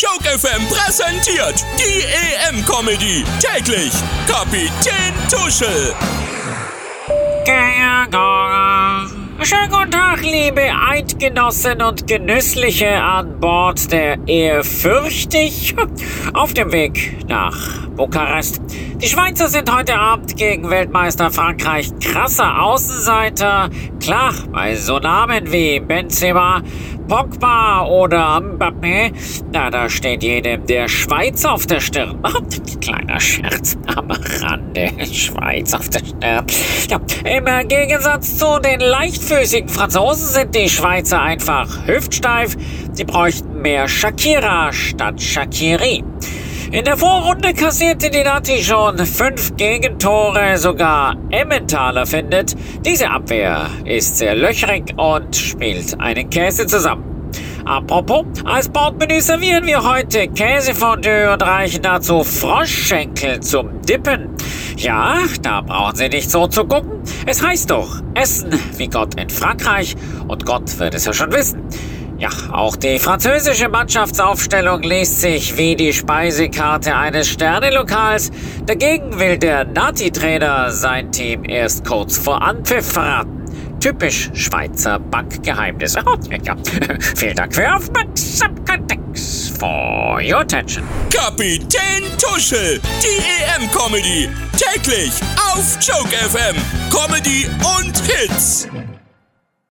Joke FM präsentiert die EM-Comedy. Täglich Kapitän Tuschel. Schönen guten Tag, liebe Eidgenossen und Genüssliche an Bord der Ehe Fürchtig auf dem Weg nach Bukarest. Die Schweizer sind heute Abend gegen Weltmeister Frankreich krasser Außenseiter. Klar, bei so Namen wie Benzema, Pogba oder Mbappé, na, da steht jedem der Schweiz auf der Stirn. Kleiner Scherz am Rande. Schweiz auf der Stirn. Ja, im Gegensatz zu den leichtfüßigen Franzosen sind die Schweizer einfach hüftsteif. Sie bräuchten mehr Shakira statt Shakiri. In der Vorrunde kassierte die Nati schon fünf Gegentore, sogar Emmentaler findet, diese Abwehr ist sehr löchrig und spielt einen Käse zusammen. Apropos, als Bordmenü servieren wir heute Käsefondue und reichen dazu Froschschenkel zum Dippen. Ja, da brauchen Sie nicht so zu gucken. Es heißt doch, Essen wie Gott in Frankreich und Gott wird es ja schon wissen. Ja, auch die französische Mannschaftsaufstellung liest sich wie die Speisekarte eines Sternelokals. Dagegen will der Nati-Trainer sein Team erst kurz vor Anpfiff verraten. Typisch Schweizer Bankgeheimnis. Oh, ja. Vielen Dank für Aufmerksamkeit. For your attention. Kapitän Tuschel, die EM-Comedy. Täglich auf Joke FM. Comedy und Hits.